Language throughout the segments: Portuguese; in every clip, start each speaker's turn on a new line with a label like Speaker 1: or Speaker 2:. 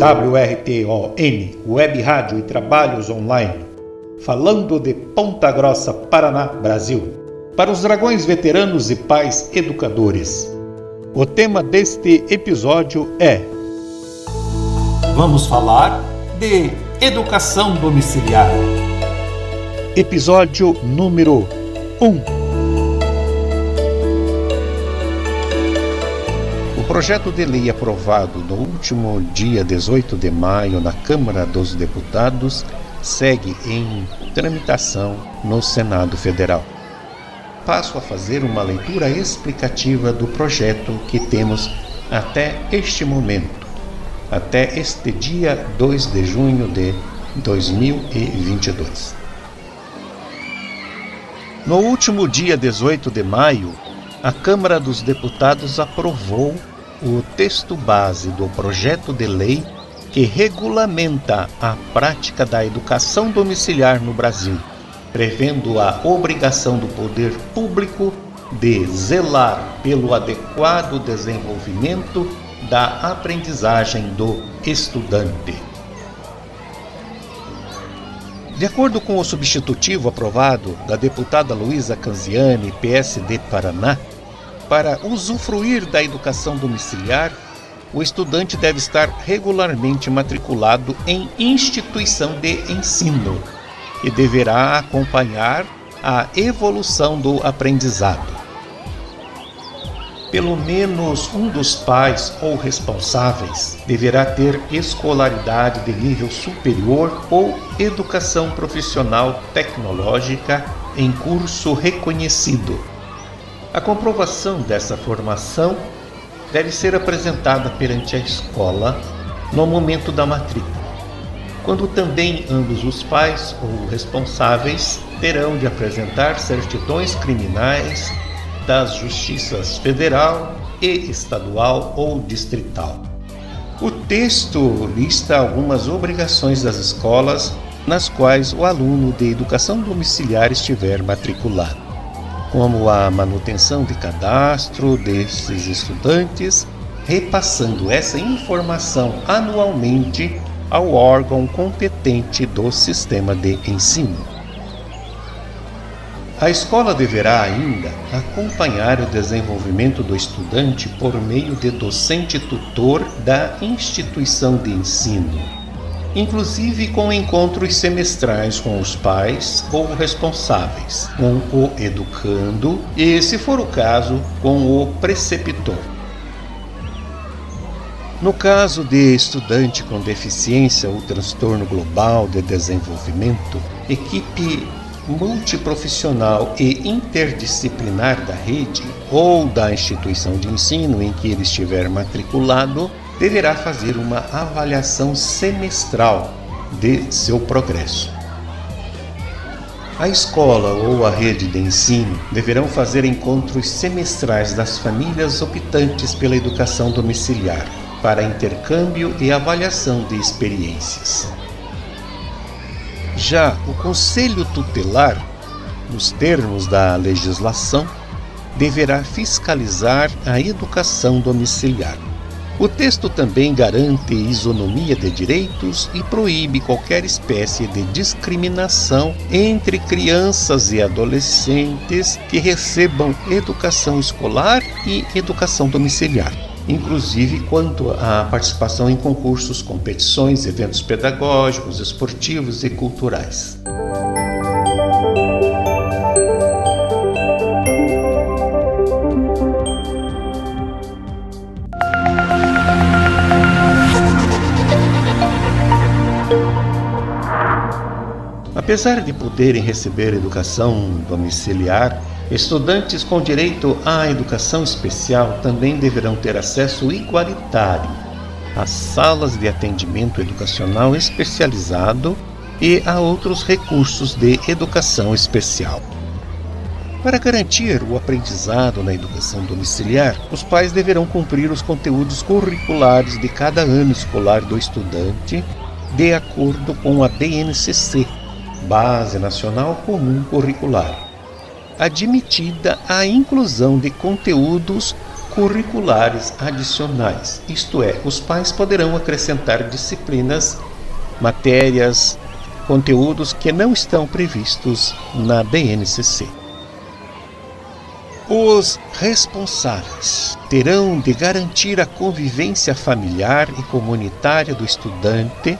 Speaker 1: WRTON, Web Rádio e Trabalhos Online, falando de Ponta Grossa, Paraná, Brasil, para os dragões veteranos e pais educadores. O tema deste episódio é Vamos falar de educação domiciliar. Episódio número 1 projeto de lei aprovado no último dia 18 de maio na Câmara dos Deputados segue em tramitação no Senado Federal. Passo a fazer uma leitura explicativa do projeto que temos até este momento, até este dia 2 de junho de 2022. No último dia 18 de maio, a Câmara dos Deputados aprovou o texto base do projeto de lei que regulamenta a prática da educação domiciliar no Brasil, prevendo a obrigação do poder público de zelar pelo adequado desenvolvimento da aprendizagem do estudante. De acordo com o substitutivo aprovado da deputada Luísa Canziani, PSD Paraná, para usufruir da educação domiciliar, o estudante deve estar regularmente matriculado em instituição de ensino e deverá acompanhar a evolução do aprendizado. Pelo menos um dos pais ou responsáveis deverá ter escolaridade de nível superior ou educação profissional tecnológica em curso reconhecido a comprovação dessa formação deve ser apresentada perante a escola no momento da matrícula, quando também ambos os pais ou responsáveis terão de apresentar certidões criminais das justiças federal e estadual ou distrital. O texto lista algumas obrigações das escolas nas quais o aluno de educação domiciliar estiver matriculado como a manutenção de cadastro desses estudantes, repassando essa informação anualmente ao órgão competente do sistema de ensino. A escola deverá ainda acompanhar o desenvolvimento do estudante por meio de docente tutor da instituição de ensino inclusive com encontros semestrais com os pais ou responsáveis, com o educando e, se for o caso, com o preceptor. No caso de estudante com deficiência ou transtorno global de desenvolvimento, equipe multiprofissional e interdisciplinar da rede ou da instituição de ensino em que ele estiver matriculado deverá fazer uma avaliação semestral de seu progresso. A escola ou a rede de ensino deverão fazer encontros semestrais das famílias optantes pela educação domiciliar para intercâmbio e avaliação de experiências. Já o Conselho Tutelar, nos termos da legislação, deverá fiscalizar a educação domiciliar. O texto também garante isonomia de direitos e proíbe qualquer espécie de discriminação entre crianças e adolescentes que recebam educação escolar e educação domiciliar, inclusive quanto à participação em concursos, competições, eventos pedagógicos, esportivos e culturais. Apesar de poderem receber educação domiciliar, estudantes com direito à educação especial também deverão ter acesso igualitário às salas de atendimento educacional especializado e a outros recursos de educação especial. Para garantir o aprendizado na educação domiciliar, os pais deverão cumprir os conteúdos curriculares de cada ano escolar do estudante, de acordo com a BNCC, Base Nacional Comum Curricular, admitida a inclusão de conteúdos curriculares adicionais, isto é, os pais poderão acrescentar disciplinas, matérias, conteúdos que não estão previstos na BNCC. Os responsáveis terão de garantir a convivência familiar e comunitária do estudante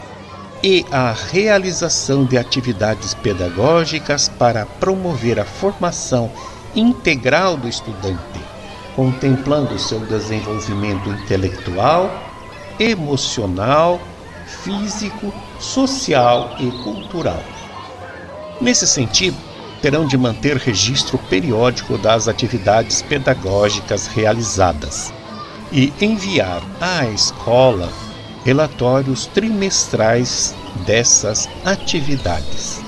Speaker 1: e a realização de atividades pedagógicas para promover a formação integral do estudante, contemplando seu desenvolvimento intelectual, emocional, físico, social e cultural. Nesse sentido, terão de manter registro periódico das atividades pedagógicas realizadas e enviar à escola relatórios trimestrais dessas atividades.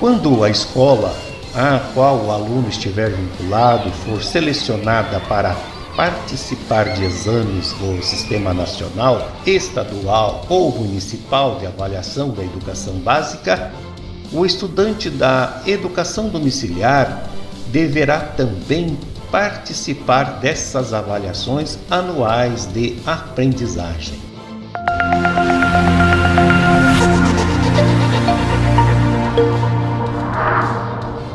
Speaker 1: Quando a escola a qual o aluno estiver vinculado for selecionada para participar de exames do Sistema Nacional, Estadual ou Municipal de Avaliação da Educação Básica, o estudante da educação domiciliar deverá também participar dessas avaliações anuais de aprendizagem.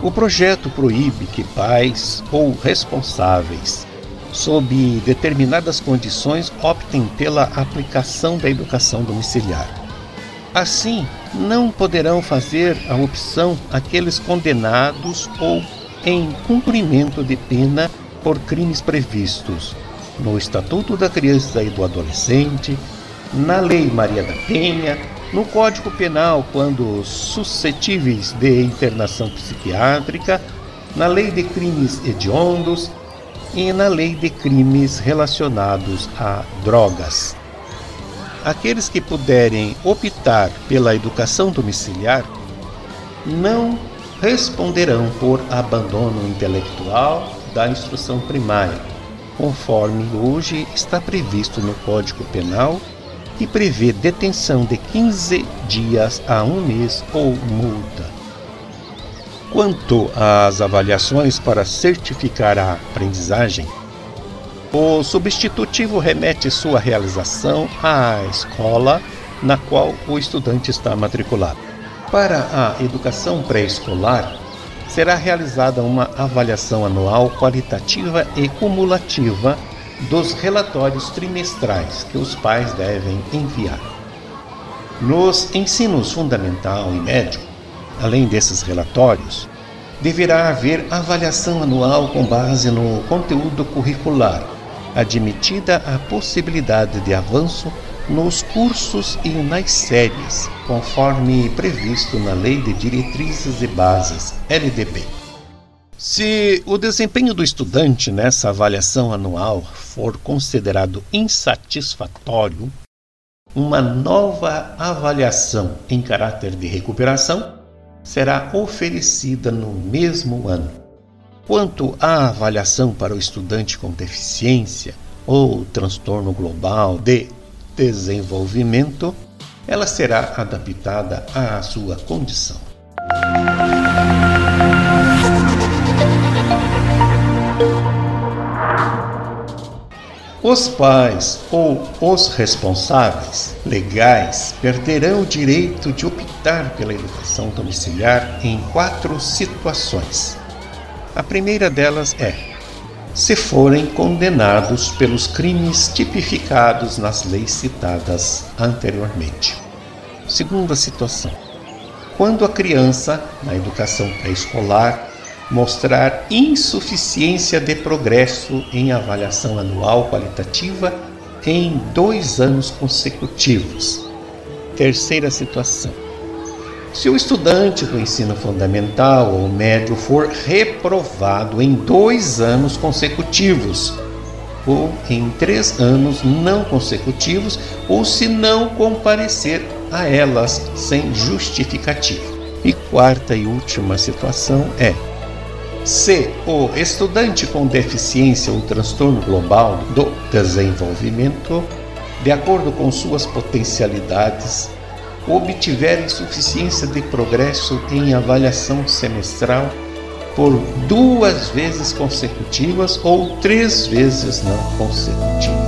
Speaker 1: O projeto proíbe que pais ou responsáveis, sob determinadas condições, optem pela aplicação da educação domiciliar. Assim, não poderão fazer a opção aqueles condenados ou em cumprimento de pena por crimes previstos no Estatuto da Criança e do Adolescente, na Lei Maria da Penha, no Código Penal quando suscetíveis de internação psiquiátrica, na Lei de Crimes Hediondos e na Lei de Crimes relacionados a drogas. Aqueles que puderem optar pela educação domiciliar não responderão por abandono intelectual da instrução primária, conforme hoje está previsto no Código Penal, que prevê detenção de 15 dias a um mês ou multa. Quanto às avaliações para certificar a aprendizagem, o substitutivo remete sua realização à escola na qual o estudante está matriculado. Para a educação pré-escolar, será realizada uma avaliação anual qualitativa e cumulativa dos relatórios trimestrais que os pais devem enviar. Nos ensinos fundamental e médio, além desses relatórios, deverá haver avaliação anual com base no conteúdo curricular admitida a possibilidade de avanço nos cursos e nas séries, conforme previsto na Lei de Diretrizes e Bases, LDB. Se o desempenho do estudante nessa avaliação anual for considerado insatisfatório, uma nova avaliação em caráter de recuperação será oferecida no mesmo ano. Quanto à avaliação para o estudante com deficiência ou transtorno global de desenvolvimento, ela será adaptada à sua condição. Os pais ou os responsáveis legais perderão o direito de optar pela educação domiciliar em quatro situações. A primeira delas é se forem condenados pelos crimes tipificados nas leis citadas anteriormente. Segunda situação: quando a criança, na educação pré-escolar, mostrar insuficiência de progresso em avaliação anual qualitativa em dois anos consecutivos. Terceira situação: se o estudante do ensino fundamental ou médio for reprovado em dois anos consecutivos, ou em três anos não consecutivos, ou se não comparecer a elas sem justificativa. E quarta e última situação é: se o estudante com deficiência ou transtorno global do desenvolvimento, de acordo com suas potencialidades, obtiver insuficiência de progresso em avaliação semestral por duas vezes consecutivas ou três vezes não consecutivas.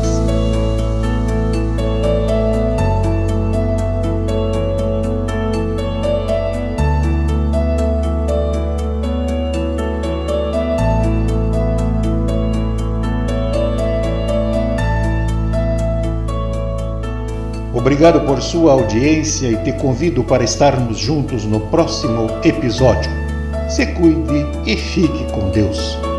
Speaker 1: Obrigado por sua audiência e te convido para estarmos juntos no próximo episódio. Se cuide e fique com Deus.